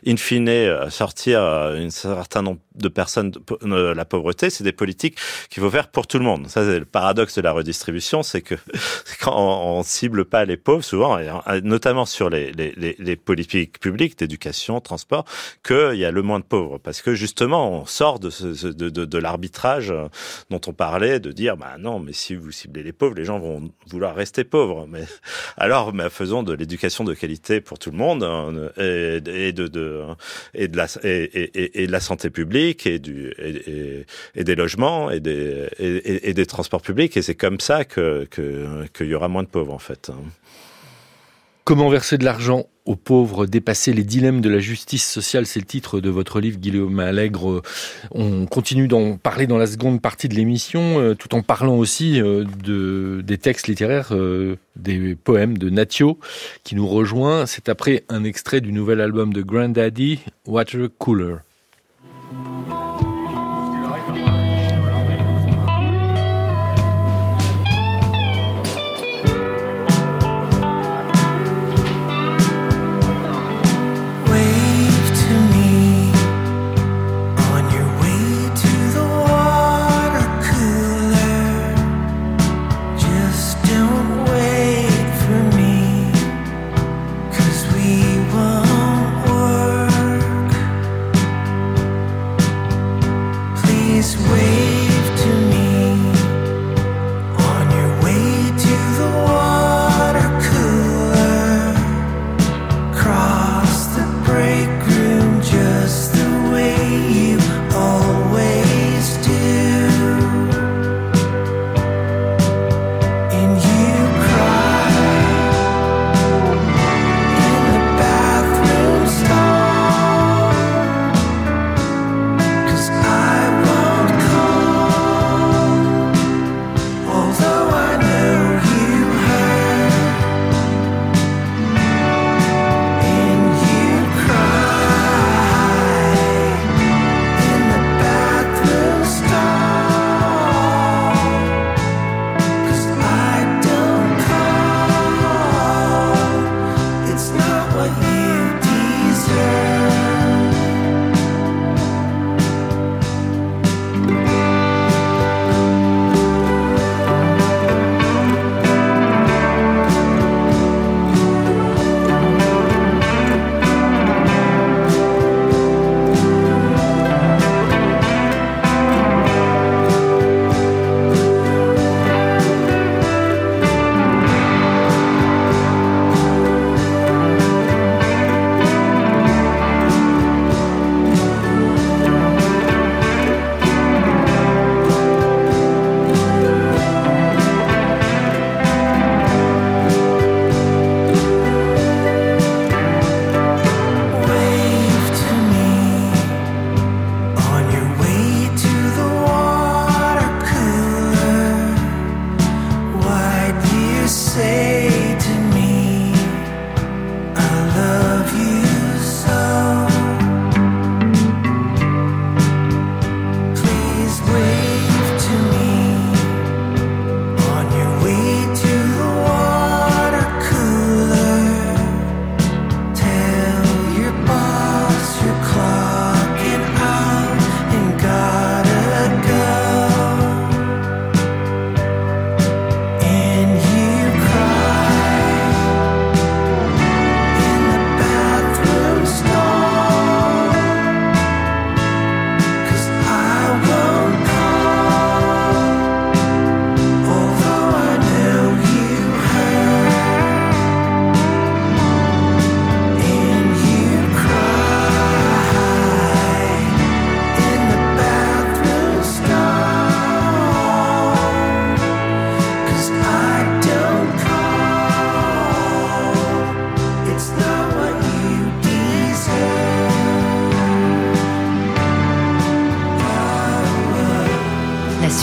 in fine sortir un certain nombre de personnes de la pauvreté, c'est des politiques qu'il faut faire pour tout le monde. Ça, c'est le paradoxe de la redistribution, c'est que quand on, cible pas les pauvres, souvent, notamment sur les, les, les politiques publiques d'éducation, transport, qu'il y a le moins de pauvres, parce que justement justement, on sort de, ce, de, de, de l'arbitrage dont on parlait, de dire, bah non, mais si vous ciblez les pauvres, les gens vont vouloir rester pauvres. Mais alors, mais faisons de l'éducation de qualité pour tout le monde hein, et, de, de, et de la santé publique et du et, des logements et des et, des transports publics. Et c'est comme ça que qu'il y aura moins de pauvres en fait. Comment verser de l'argent aux pauvres, dépasser les dilemmes de la justice sociale, c'est le titre de votre livre, Guillaume Allègre. On continue d'en parler dans la seconde partie de l'émission, euh, tout en parlant aussi euh, de, des textes littéraires, euh, des poèmes de Natio, qui nous rejoint. C'est après un extrait du nouvel album de Grandaddy, Water Cooler. this way.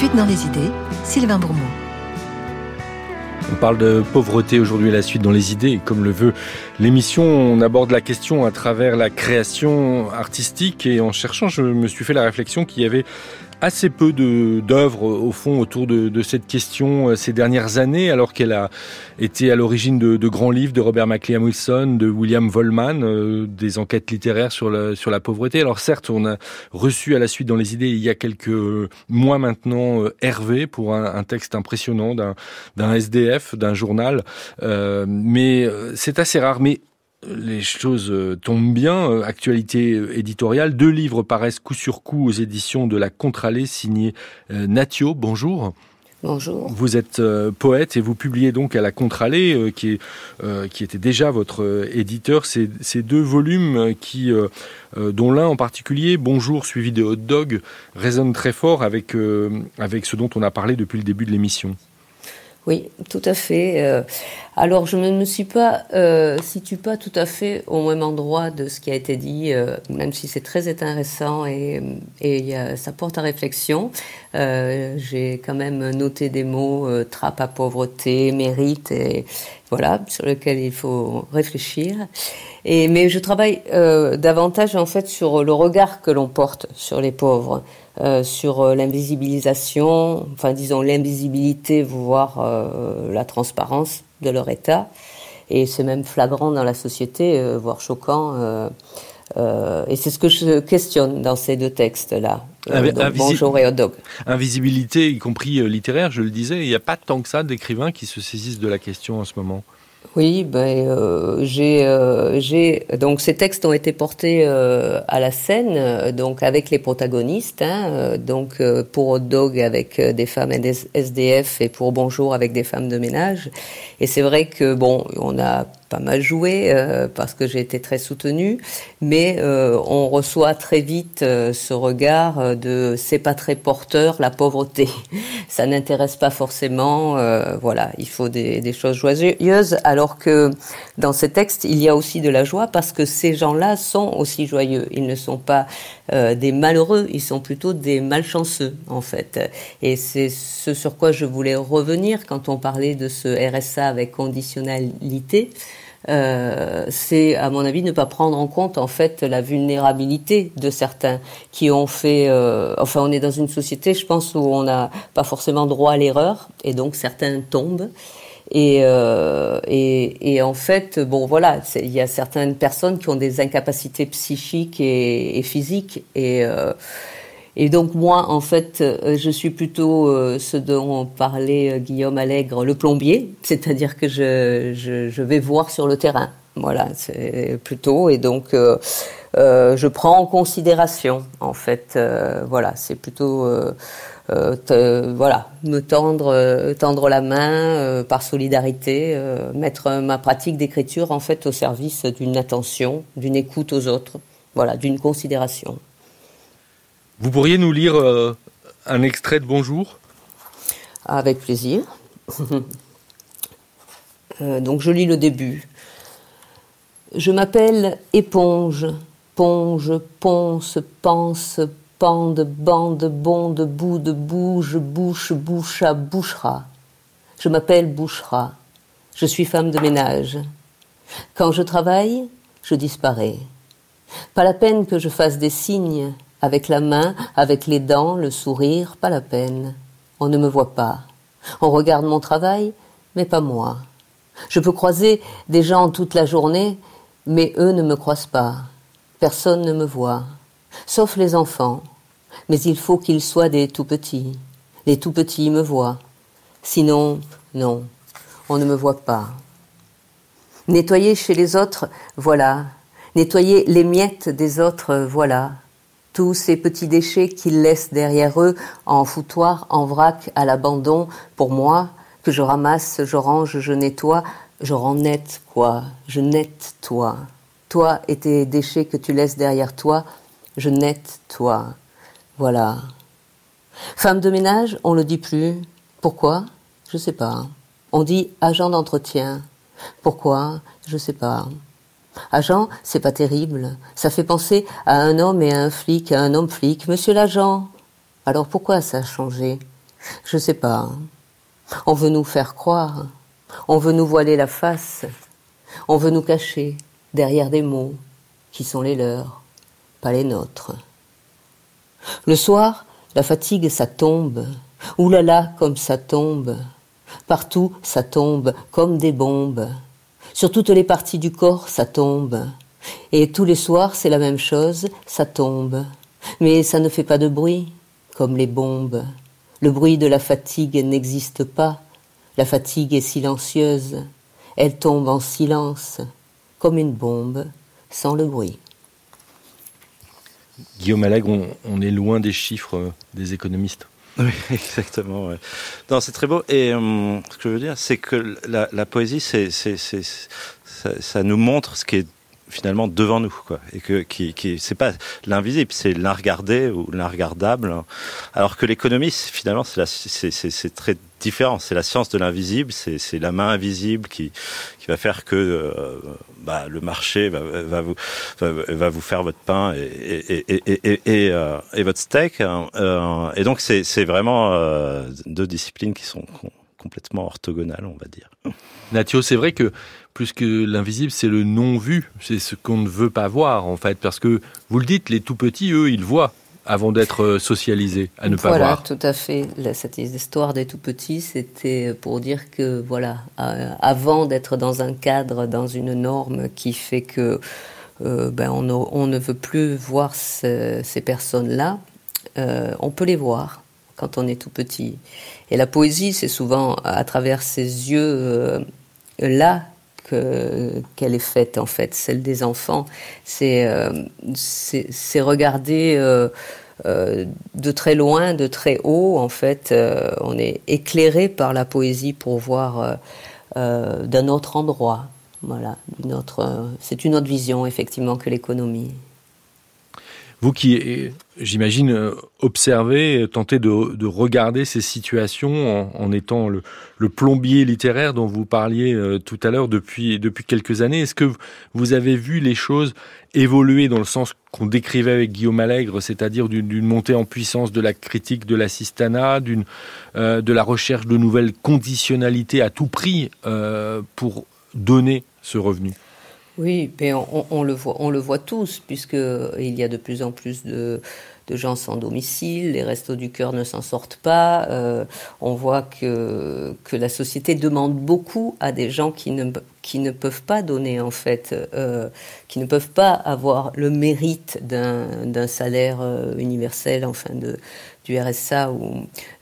Dans les idées, Sylvain Bourmont. On parle de pauvreté aujourd'hui la suite dans les idées. comme le veut l'émission, on aborde la question à travers la création artistique. Et en cherchant, je me suis fait la réflexion qu'il y avait assez peu d'œuvres au fond autour de, de, cette question euh, ces dernières années, alors qu'elle a été à l'origine de, de, grands livres de Robert McLean Wilson, de William Vollman, euh, des enquêtes littéraires sur la, sur la pauvreté. Alors certes, on a reçu à la suite dans les idées il y a quelques mois maintenant euh, Hervé pour un, un texte impressionnant d'un SDF, d'un journal, euh, mais c'est assez rare. Mais les choses euh, tombent bien. Euh, actualité euh, éditoriale, deux livres paraissent coup sur coup aux éditions de la Contralée, signé Natio. Bonjour. Bonjour. Vous êtes poète et vous publiez donc à la Contralée, qui, est, qui était déjà votre éditeur, ces, ces deux volumes qui, dont l'un en particulier, Bonjour suivi de Hot Dog, résonne très fort avec, avec ce dont on a parlé depuis le début de l'émission. Oui, tout à fait. Alors, je ne me suis pas euh, situe pas tout à fait au même endroit de ce qui a été dit, euh, même si c'est très intéressant et, et ça porte à réflexion. Euh, J'ai quand même noté des mots euh, trappe à pauvreté, mérite, et voilà, sur lesquels il faut réfléchir. Mais je travaille davantage en fait sur le regard que l'on porte sur les pauvres. Sur l'invisibilisation, enfin disons l'invisibilité, voire la transparence de leur état. Et c'est même flagrant dans la société, voire choquant. et c'est ce que je questionne dans ces deux textes-là. bonjour et hot dog. Invisibilité, y compris littéraire, je le disais, il n'y a pas tant que ça d'écrivains qui se saisissent de la question en ce moment. Oui, ben euh, j'ai euh, j'ai donc ces textes ont été portés euh, à la scène euh, donc avec les protagonistes hein, donc pour Hot Dog avec des femmes SDF et pour Bonjour avec des femmes de ménage. Et c'est vrai que bon on a pas mal joué euh, parce que j'ai été très soutenue, mais euh, on reçoit très vite euh, ce regard euh, de c'est pas très porteur la pauvreté, ça n'intéresse pas forcément, euh, voilà, il faut des, des, choses joyeuses, alors que dans ces textes il y a aussi de la joie parce que ces gens-là sont aussi joyeux, ils ne sont pas des malheureux, ils sont plutôt des malchanceux en fait, et c'est ce sur quoi je voulais revenir quand on parlait de ce RSA avec conditionnalité. Euh, c'est à mon avis ne pas prendre en compte en fait la vulnérabilité de certains qui ont fait euh, enfin on est dans une société je pense où on n'a pas forcément droit à l'erreur et donc certains tombent. Et, euh, et, et, en fait, bon voilà, il y a certaines personnes qui ont des incapacités psychiques et, et physiques et euh, et donc moi, en fait, euh, je suis plutôt euh, ce dont parlait euh, Guillaume Allègre, le plombier, c'est-à-dire que je, je, vais voir sur le terrain. Voilà, c'est plutôt. Et donc, je prends en considération, en fait. Voilà, c'est plutôt, te, voilà, me tendre, tendre la main par solidarité, mettre ma pratique d'écriture, en fait, au service d'une attention, d'une écoute aux autres, voilà, d'une considération. Vous pourriez nous lire euh, un extrait de Bonjour? Avec plaisir. euh, donc je lis le début. Je m'appelle éponge, ponge, ponce, pense, pende, bande, bonde, boude, bouge, bouche, boucha, bouchera. Je m'appelle Bouchera. Je suis femme de ménage. Quand je travaille, je disparais. Pas la peine que je fasse des signes, avec la main, avec les dents, le sourire, pas la peine. On ne me voit pas. On regarde mon travail, mais pas moi. Je peux croiser des gens toute la journée, mais eux ne me croisent pas. Personne ne me voit, sauf les enfants. Mais il faut qu'ils soient des tout petits. Les tout petits me voient. Sinon, non, on ne me voit pas. Nettoyer chez les autres, voilà. Nettoyer les miettes des autres, voilà tous ces petits déchets qu'ils laissent derrière eux en foutoir, en vrac, à l'abandon, pour moi, que je ramasse, je range, je nettoie, je rends net, quoi, je nette toi. Toi et tes déchets que tu laisses derrière toi, je nette toi. Voilà. Femme de ménage, on le dit plus. Pourquoi? Je sais pas. On dit agent d'entretien. Pourquoi? Je sais pas. Agent, c'est pas terrible. Ça fait penser à un homme et à un flic, à un homme flic. Monsieur l'agent. Alors pourquoi ça a changé? Je sais pas. On veut nous faire croire. On veut nous voiler la face. On veut nous cacher derrière des mots qui sont les leurs, pas les nôtres. Le soir, la fatigue, ça tombe. Là, comme ça tombe. Partout, ça tombe, comme des bombes. Sur toutes les parties du corps, ça tombe. Et tous les soirs, c'est la même chose, ça tombe. Mais ça ne fait pas de bruit, comme les bombes. Le bruit de la fatigue n'existe pas. La fatigue est silencieuse. Elle tombe en silence, comme une bombe, sans le bruit. Guillaume Allègre, on, on est loin des chiffres des économistes. Oui, exactement. Ouais. Non, c'est très beau. Et euh, ce que je veux dire, c'est que la, la poésie, c'est, c'est, c'est, ça, ça nous montre ce qui est finalement devant nous, quoi, et que qui, qui c'est pas l'invisible, c'est l'inregardé ou l'inregardable, alors que l'économie, finalement, c'est c'est très différent. C'est la science de l'invisible, c'est la main invisible qui, qui va faire que euh, bah, le marché va, va, vous, va, vous faire votre pain et, et, et, et, euh, votre steak. Hein. Euh, et donc, c'est vraiment deux disciplines qui sont complètement orthogonales, on va dire. Natio, c'est vrai que plus que l'invisible, c'est le non-vu, c'est ce qu'on ne veut pas voir en fait, parce que vous le dites, les tout petits, eux, ils voient avant d'être euh, socialisés, à ne pas voir. Voilà, tout à fait. Cette histoire des tout petits, c'était pour dire que, voilà, euh, avant d'être dans un cadre, dans une norme qui fait que euh, ben, on, ne veut plus voir ces personnes-là, on peut les voir quand on est tout petit. Et la poésie, c'est souvent à travers ces yeux-là qu'elle est faite en fait, celle des enfants. C'est euh, regarder euh, euh, de très loin, de très haut en fait. on est éclairé par la poésie pour voir d'un autre endroit. Voilà, c'est une autre vision effectivement que l'économie. Vous qui, j'imagine, observez, tentez de, de, regarder ces situations en, étant le, plombier littéraire dont vous parliez euh, tout à l'heure depuis, depuis quelques années, est-ce que vous avez vu les choses évoluer dans le sens qu'on décrivait avec Guillaume Allègre, c'est-à-dire d'une montée en puissance de la critique de l'assistanat, d'une euh, de la recherche de nouvelles conditionnalités à tout prix euh, pour donner ce revenu? Oui, mais on, le voit, on le voit tous, puisqu'il y a de plus en plus de, gens sans domicile, les restos du cœur ne s'en sortent pas. Euh, on voit que, la société demande beaucoup à des gens qui ne, peuvent pas donner, en fait, euh, qui ne peuvent pas avoir le mérite d'un salaire euh, universel, enfin, de, du RSA.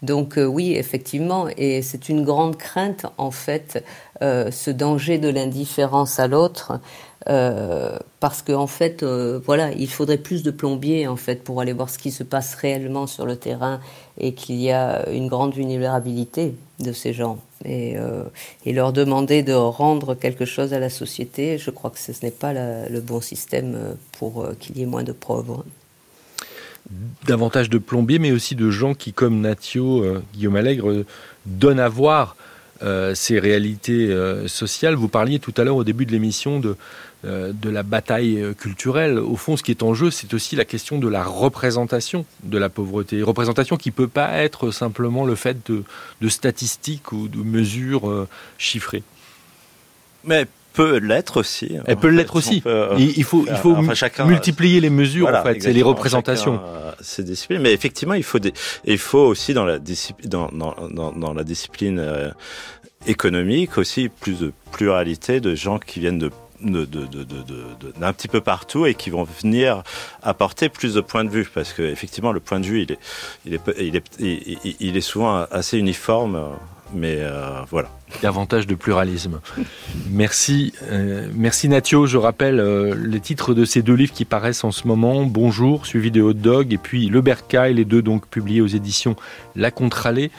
Donc oui, effectivement, et c'est une grande crainte, en fait, ce danger de l'indifférence à l'autre. Euh, parce qu'en en fait, euh, voilà, il faudrait plus de plombiers en fait pour aller voir ce qui se passe réellement sur le terrain et qu'il y a une grande vulnérabilité de ces gens et, euh, leur demander de rendre quelque chose à la société. Je crois que ce, n'est pas le bon système pour qu'il y ait moins de pauvres. Davantage de plombiers, mais aussi de gens qui, comme Natio, Guillaume Allègre, donnent à voir ces réalités sociales. Vous parliez tout à l'heure au début de l'émission de de la bataille euh, culturelle. Au fond, ce qui est en jeu, c'est aussi la question de la représentation de la pauvreté. Représentation qui ne peut pas être simplement le fait de, statistiques ou de mesures euh, chiffrées. Mais peut l'être aussi. Elle peut l'être aussi. il, faut, il faut multiplier les mesures, en fait, c'est les représentations. Ces disciplines. Mais effectivement, il faut, il faut aussi dans la, dans, dans, dans, la discipline économique aussi plus de pluralité de gens qui viennent de d'un de, de, de, petit peu partout et qui vont venir apporter plus de points de vue. Parce que effectivement le point de vue il est il est il est, il est souvent assez uniforme mais euh, voilà. Davantage de pluralisme. Merci euh, merci Natio. Je rappelle euh, les titres de ces deux livres qui paraissent en ce moment. Bonjour suivi de Hot Dog et puis Le Bercail les deux donc publiés aux éditions La Contralée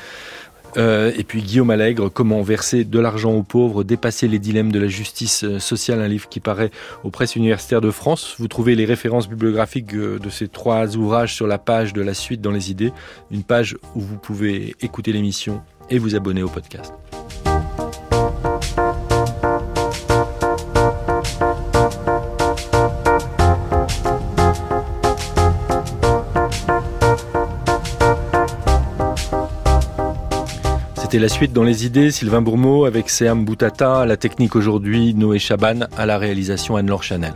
euh, et puis Guillaume Allègre, Comment verser de l'argent aux pauvres, dépasser les dilemmes de la justice euh, sociale, un livre qui paraît aux presses universitaires de France. Vous trouvez les références bibliographiques euh, de ces trois ouvrages sur la page de la suite dans les idées, une page où vous pouvez écouter l'émission et vous abonner au podcast. C'était la suite dans les idées, Sylvain Bourmeau avec Seam Boutata, la technique aujourd'hui, Noé Chaban, à la réalisation Anne-Laure Chanel.